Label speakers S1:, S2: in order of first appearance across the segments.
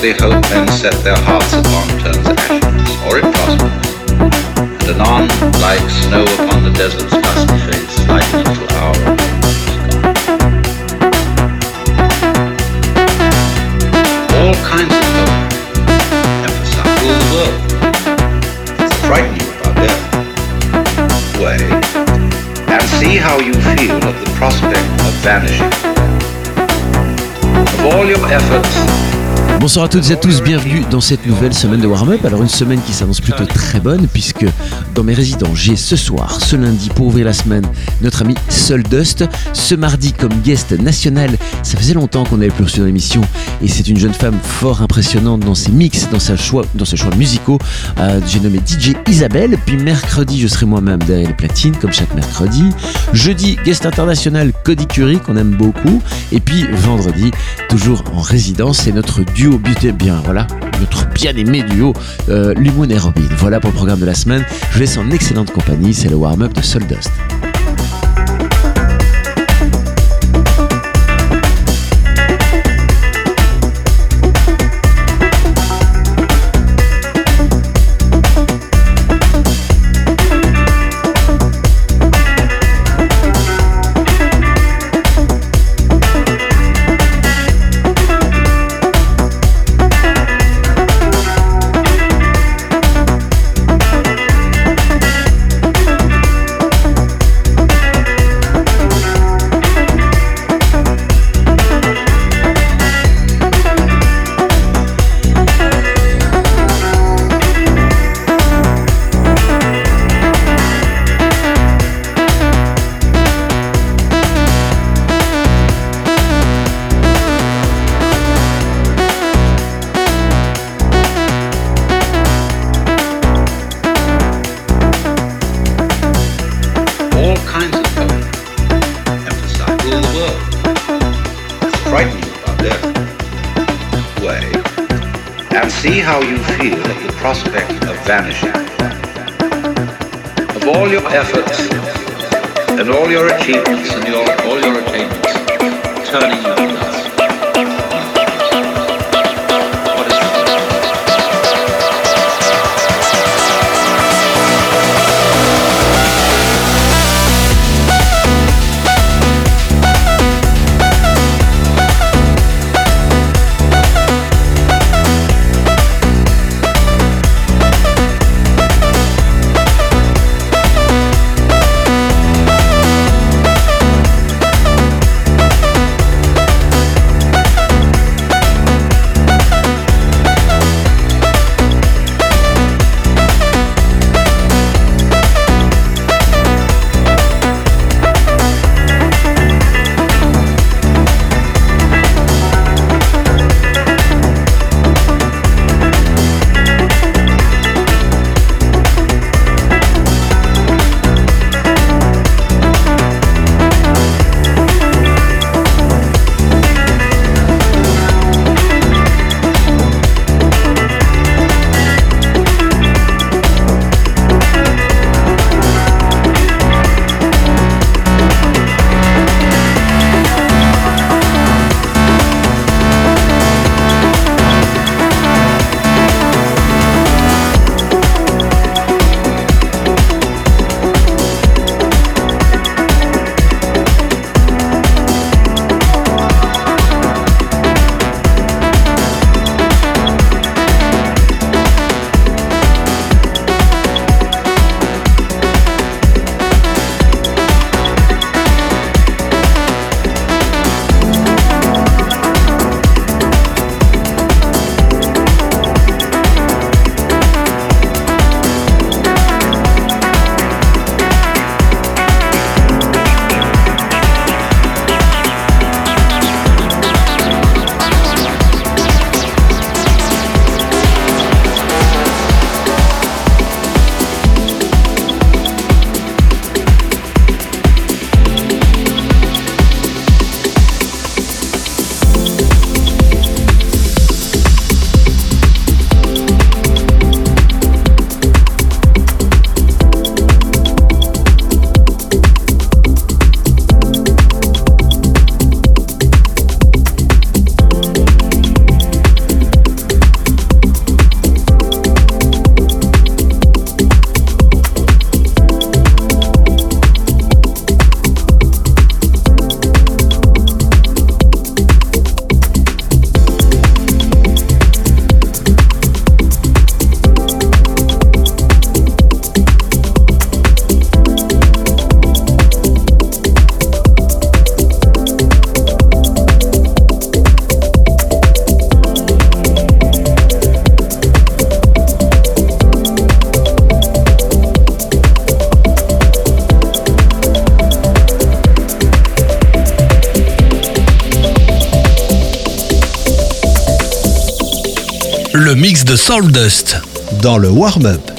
S1: they hope men set their hearts upon turns ashes, or if possible. And anon, like snow upon the desert's dusty face, like a little hour of All kinds of hope, emphasize, rule the world. So frighten you about death. Way, and see how you feel at the prospect of vanishing. Of all your efforts,
S2: Bonsoir à toutes et à tous, bienvenue dans cette nouvelle semaine de warm-up. Alors une semaine qui s'annonce plutôt très bonne puisque dans mes résidents j'ai ce soir, ce lundi pour ouvrir la semaine, notre ami Soul Dust. Ce mardi comme guest national, ça faisait longtemps qu'on avait plus reçu dans l'émission et c'est une jeune femme fort impressionnante dans ses mix, dans, choix, dans ses choix musicaux. Euh, j'ai nommé DJ Isabelle, puis mercredi je serai moi-même derrière les platines comme chaque mercredi. Jeudi, guest international Cody Curry qu'on aime beaucoup et puis vendredi, toujours en résidence, c'est notre duo bien, voilà, notre bien-aimé duo, euh, et Robin. Voilà pour le programme de la semaine. Je vous laisse en excellente compagnie, c'est le warm-up de Soldust.
S1: and see how you feel at the prospect of vanishing. Of all your efforts and all your achievements and your, all your attainments, turning
S3: Soul Dust dans le warm-up.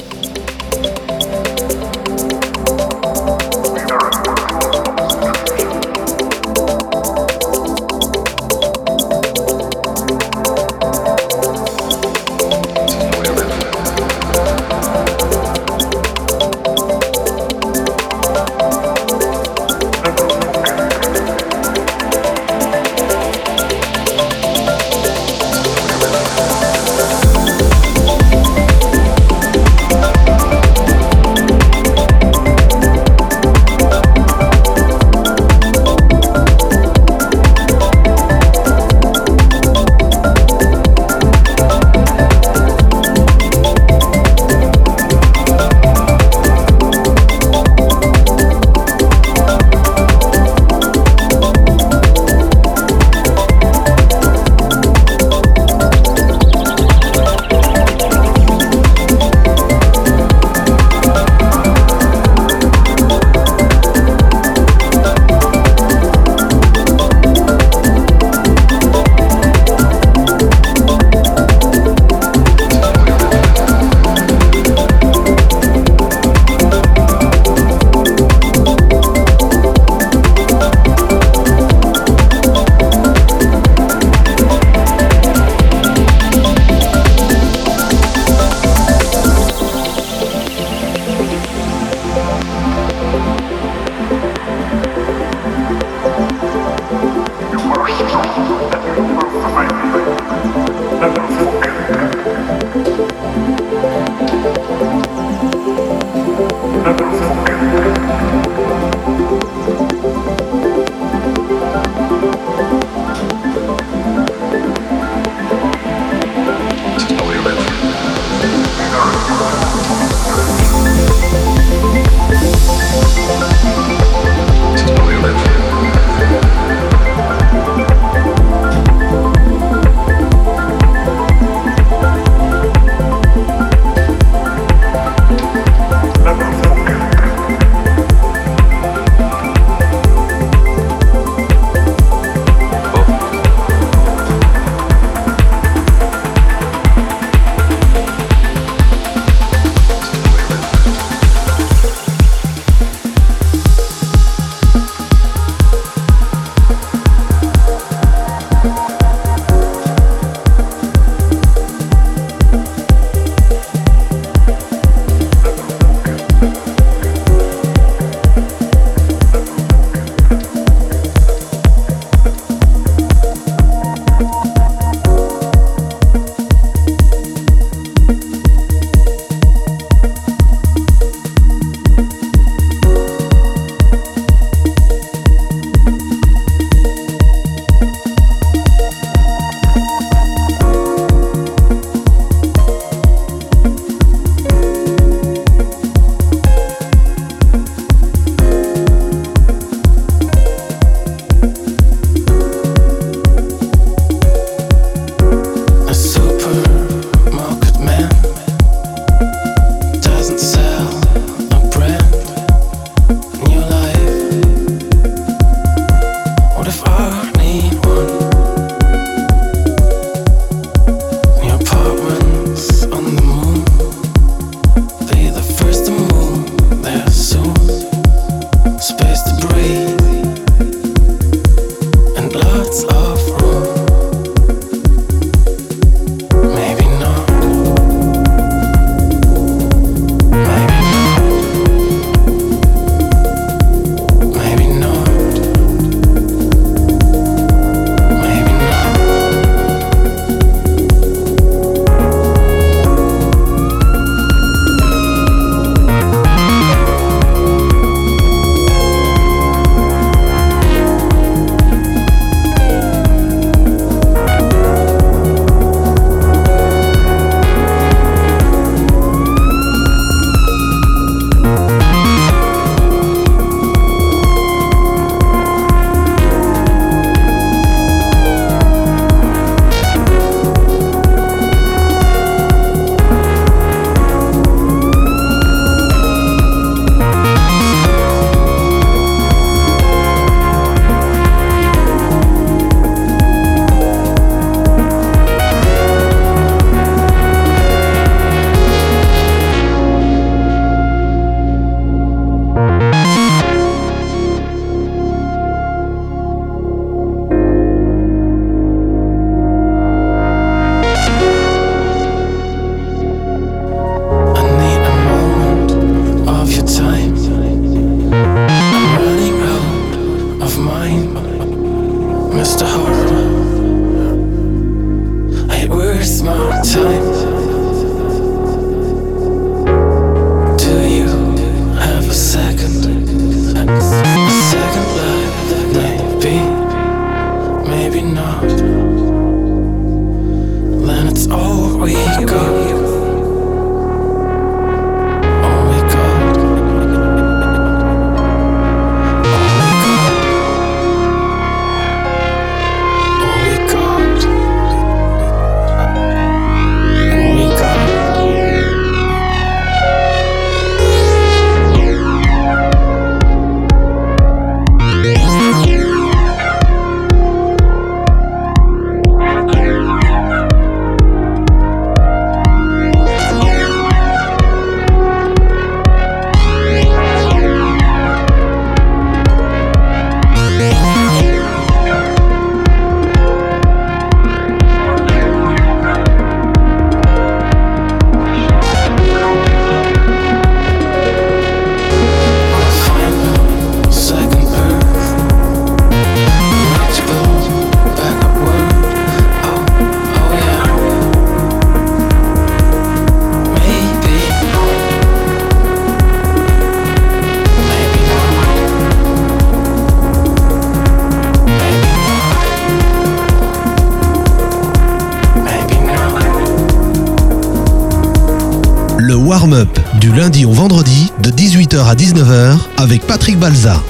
S3: Avec Patrick Balza.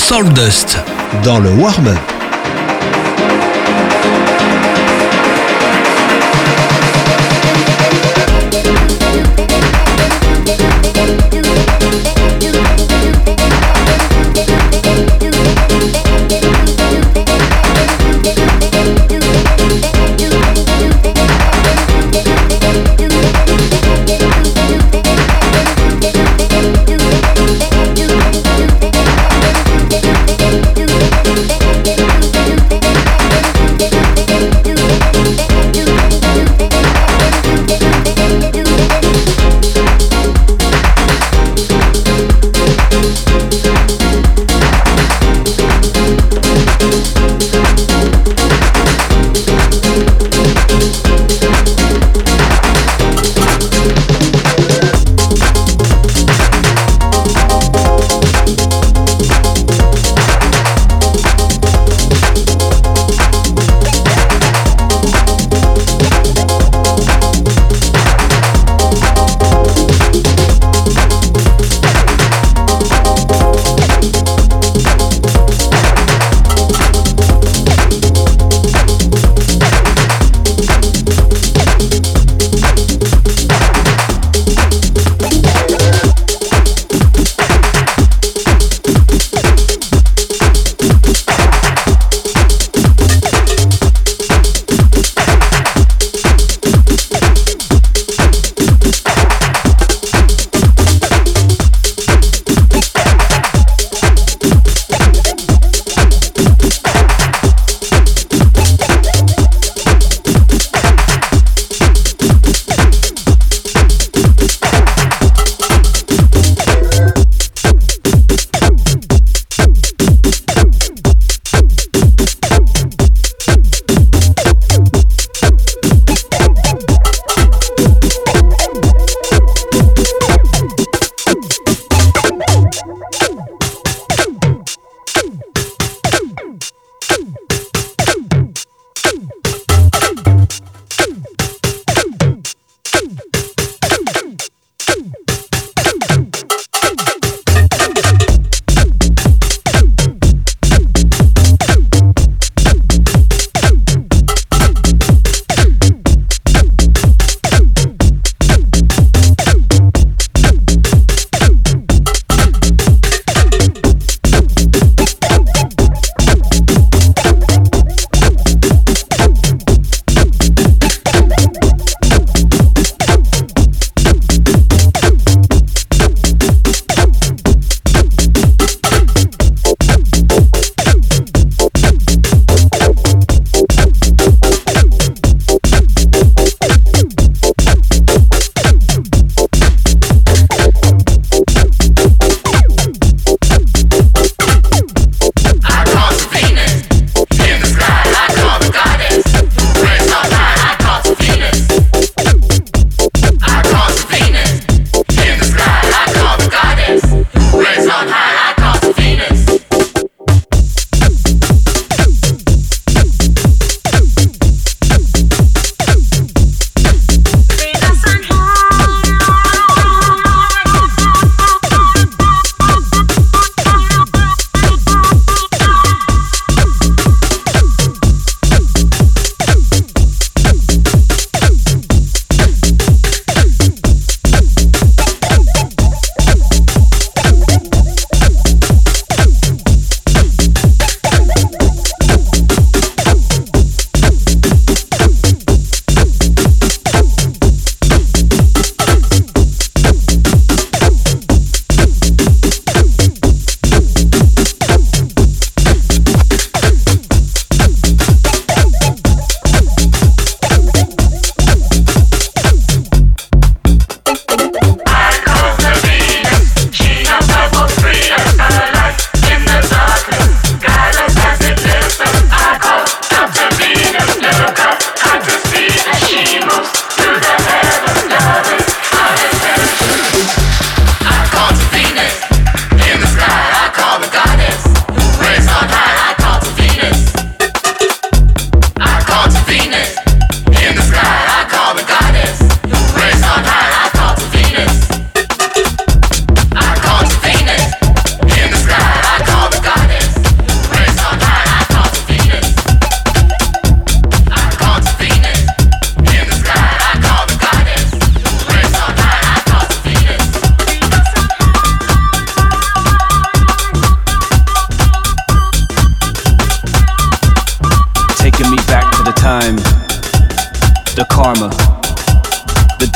S3: Soul Dust dans le warm-up.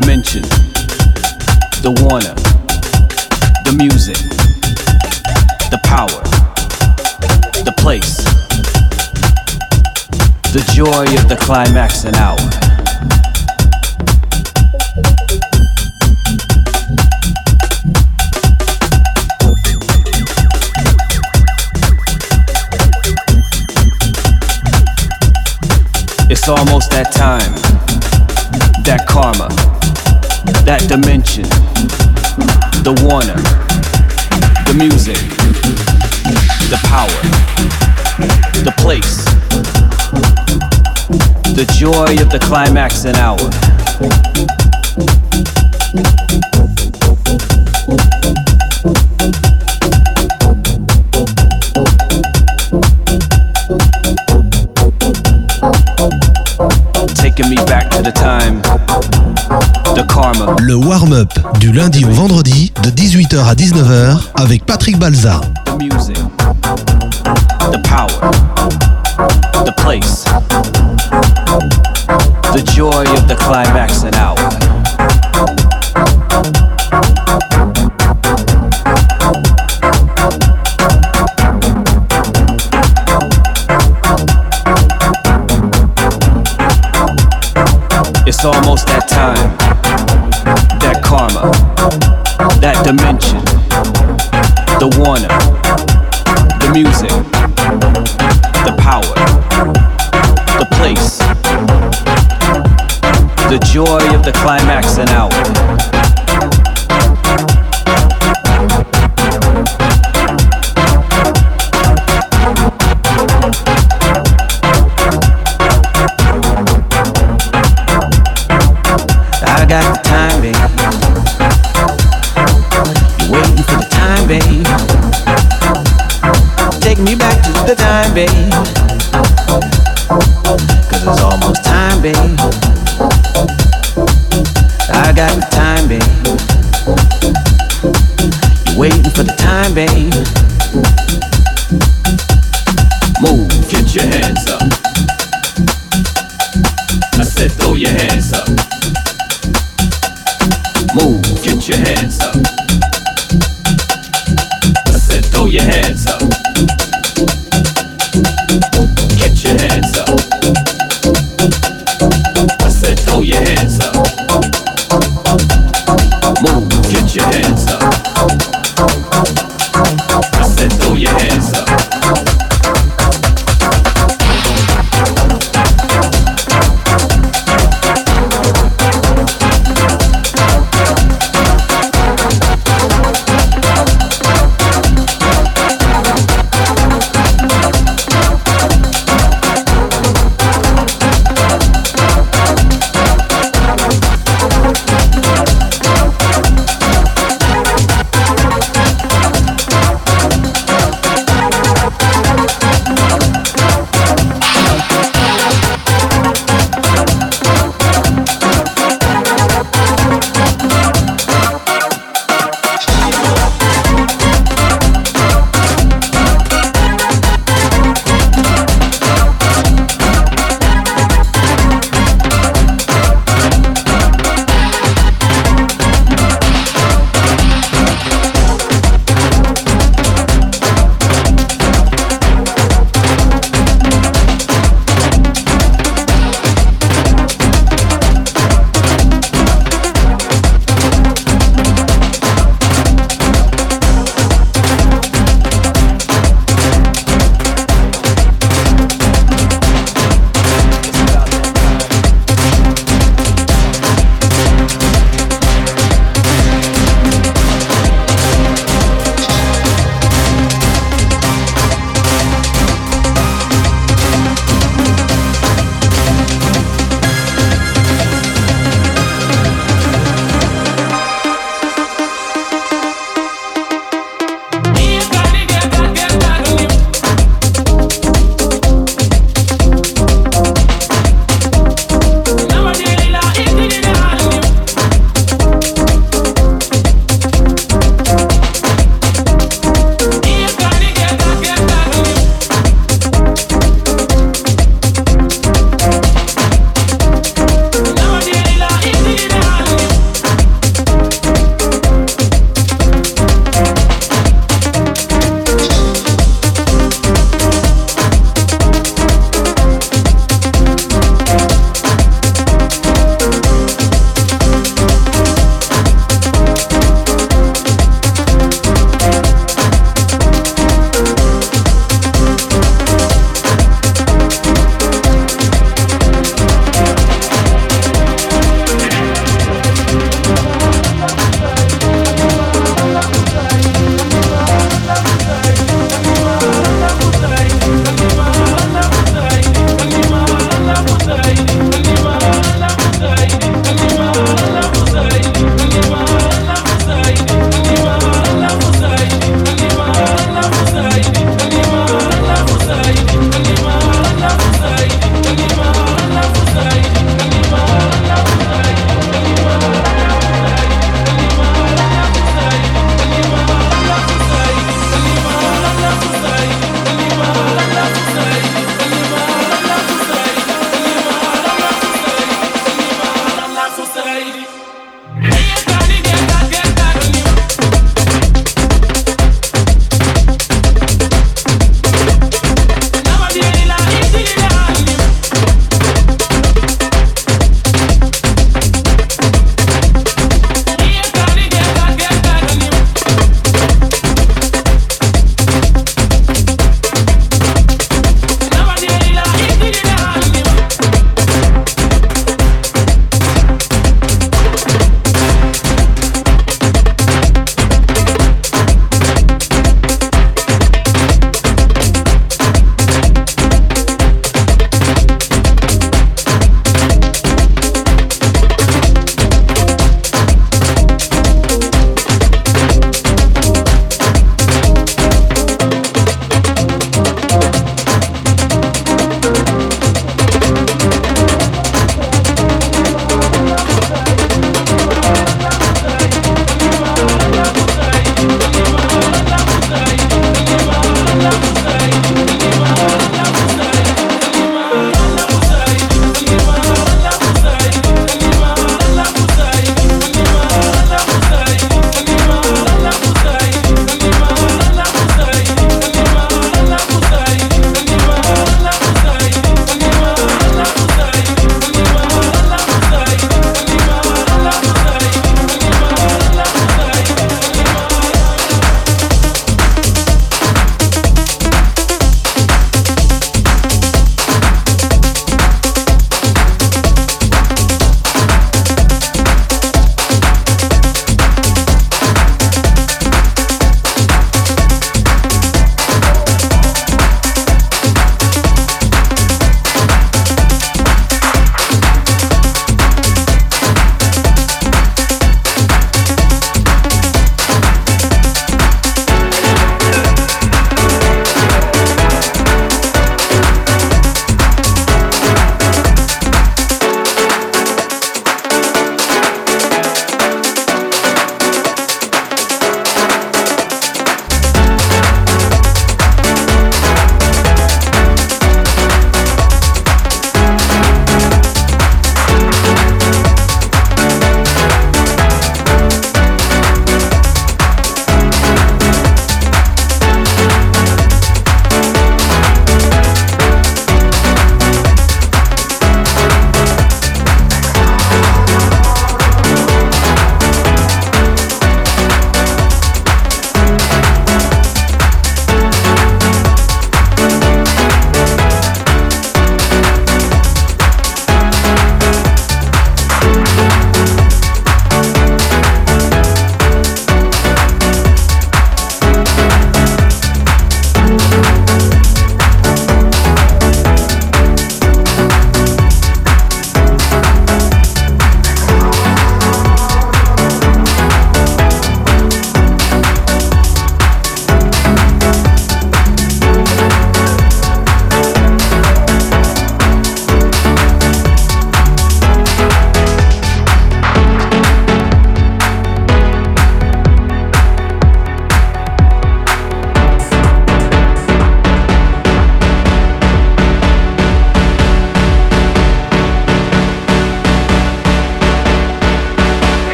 S4: Dimension, the warner, the music, the power, the place, the joy of the climax and hour. It's almost that time, that karma, that dimension, the warner, the music, the power, the place, the joy of the climax and hour. Taking me back to the time, the karma.
S3: Le warm-up du lundi au vendredi de 18h à 19h avec Patrick Balza.
S4: the music, the power, the place, the joy of the climax and hour. It's almost that time, karma, that dimension, the warner, the music, the power, the place, the joy of the climax and hour.
S5: I got the time, babe. Cause it's almost time, babe. I got the time, babe. You're waiting for the time, babe.
S4: Move, get your hands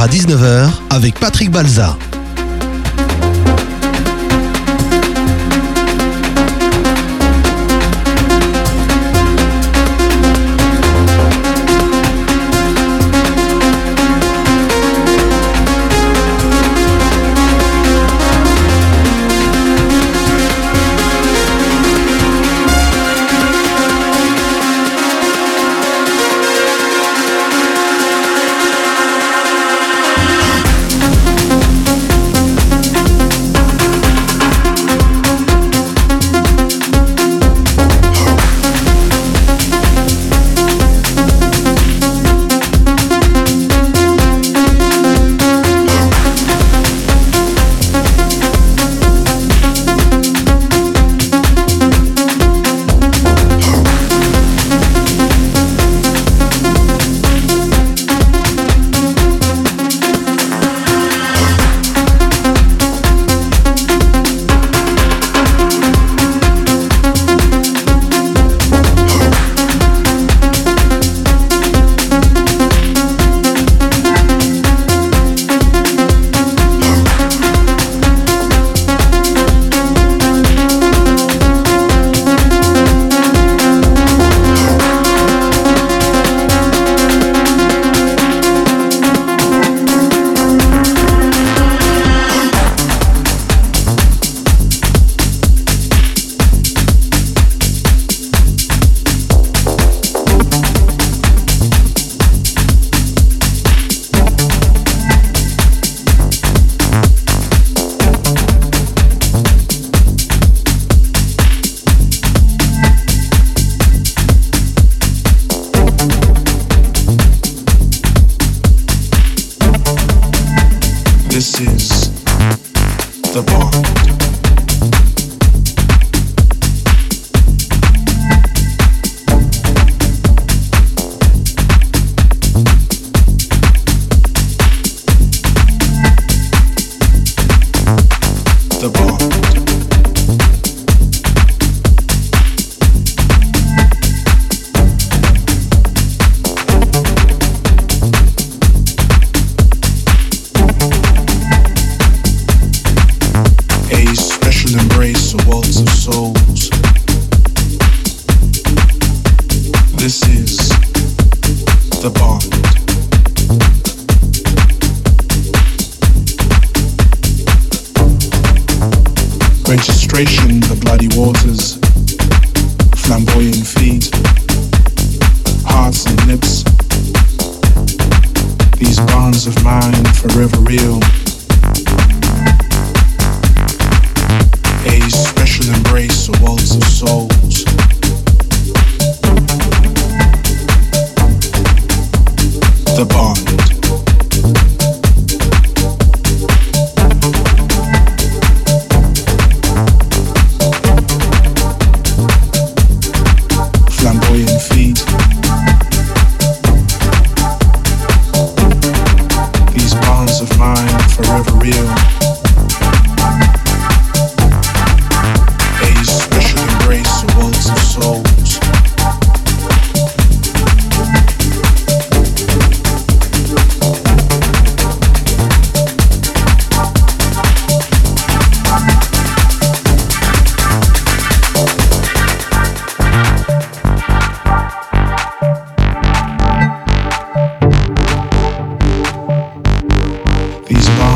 S3: à 19h avec Patrick Balza.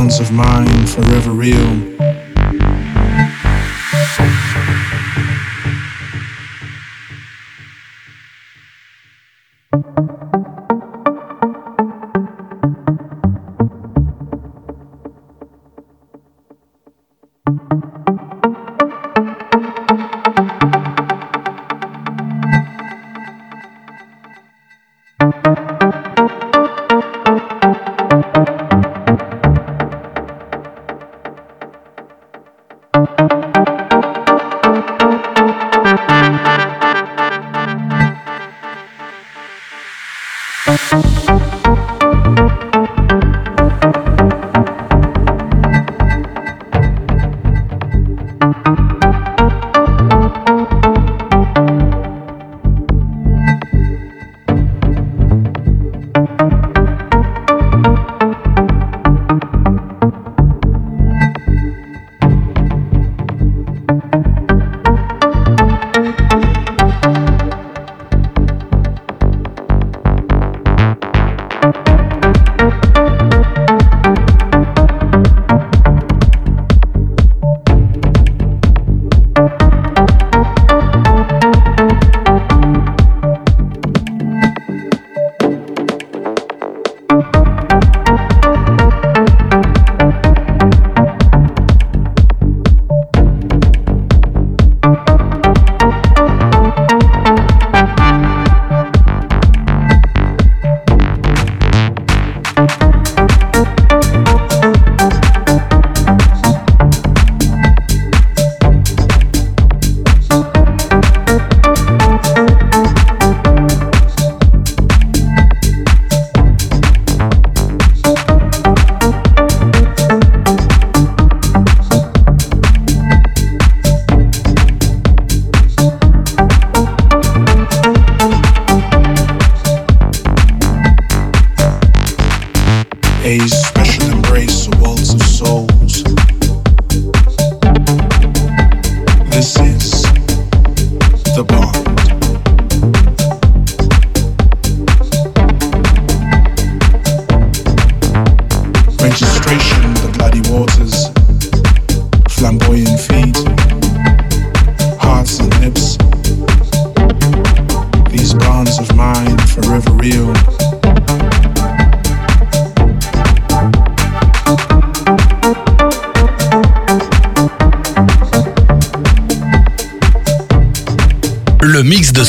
S6: balance of mind forever real.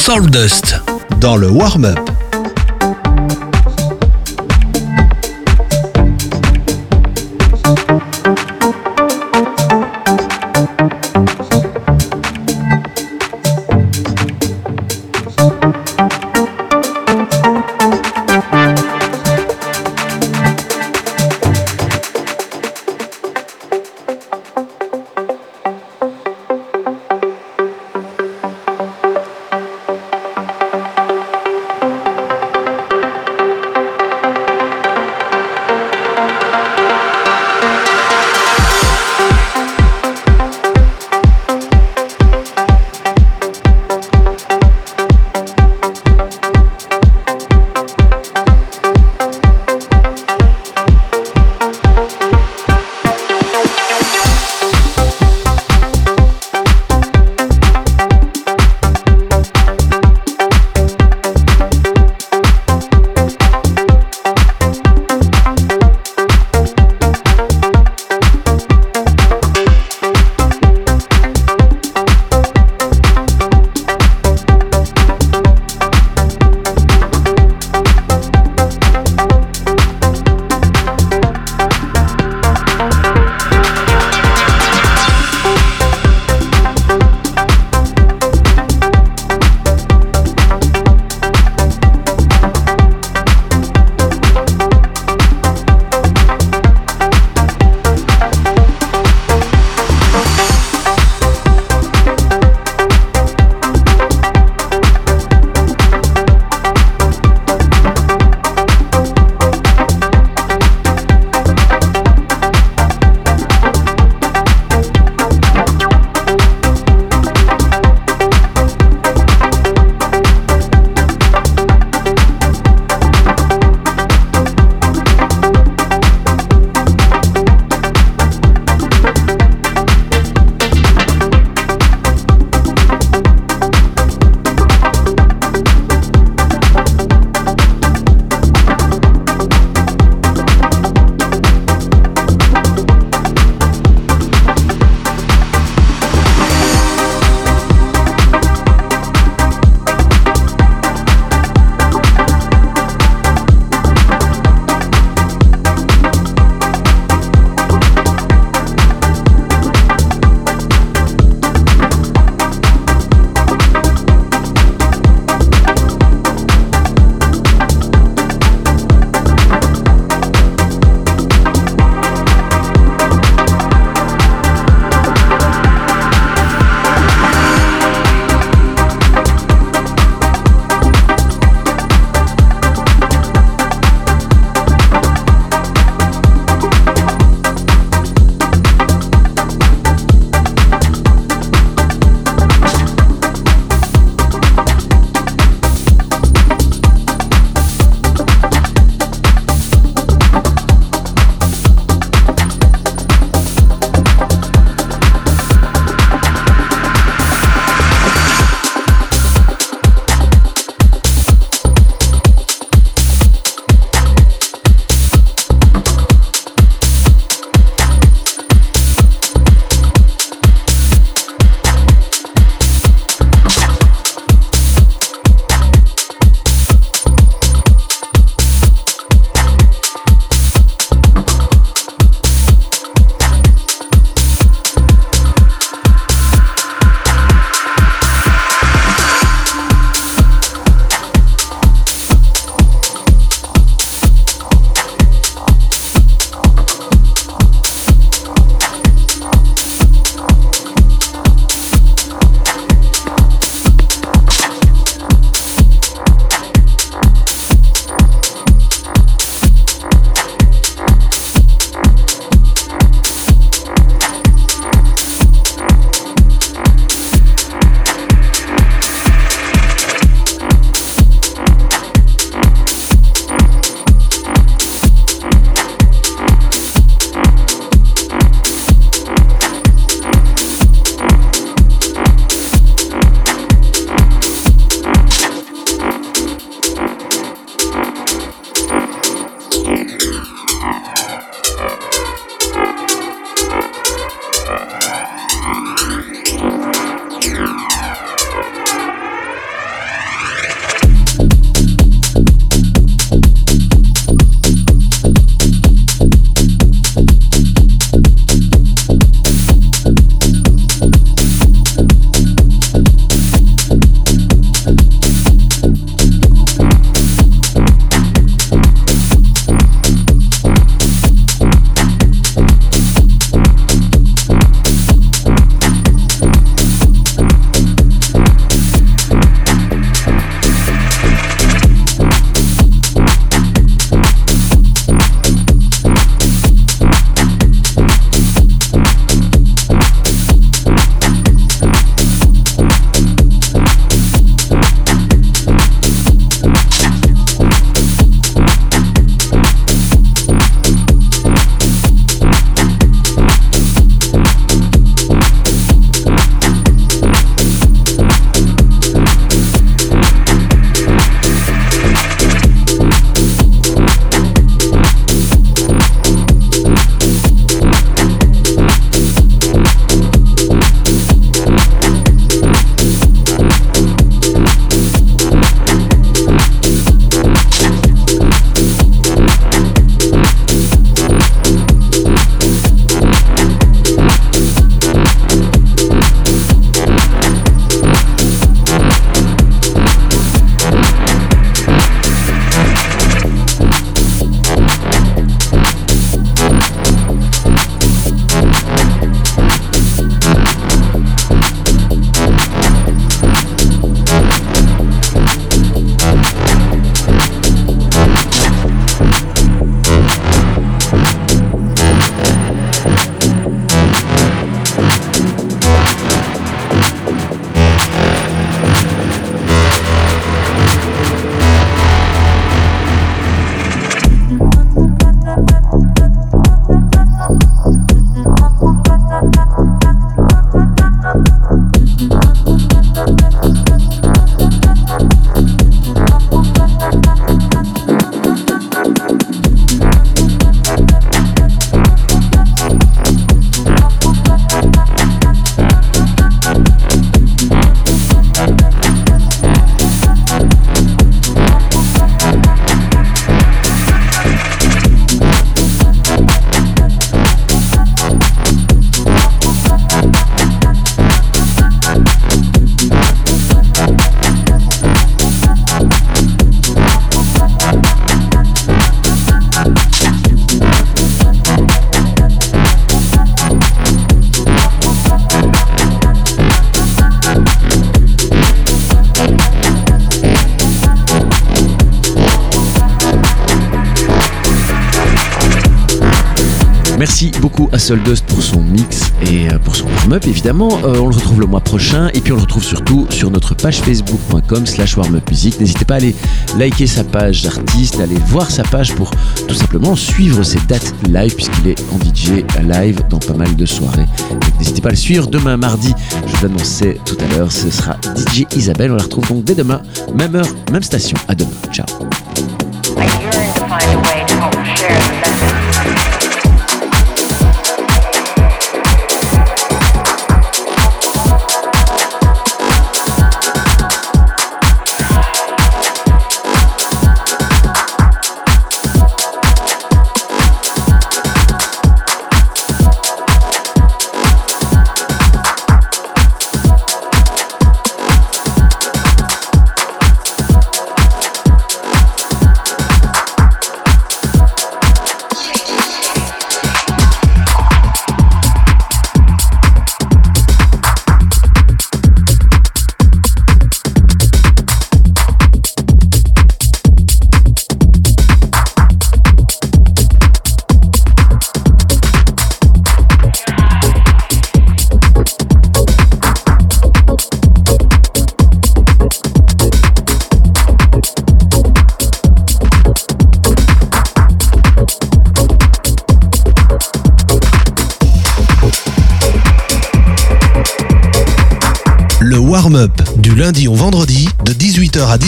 S3: Soul Dust dans le warm-up.
S2: Soldust pour son mix et euh, pour son warm-up évidemment. Euh, on le retrouve le mois prochain et puis on le retrouve surtout sur notre page facebook.com slash warm-up musique. N'hésitez pas à aller liker sa page d'artiste, aller voir sa page pour tout simplement suivre ses dates live puisqu'il est en DJ live dans pas mal de soirées. N'hésitez pas à le suivre demain mardi, je vous l'annonçais tout à l'heure, ce sera DJ Isabelle. On la retrouve donc dès demain, même heure, même station. À demain, ciao.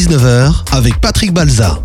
S3: 19h avec Patrick Balza.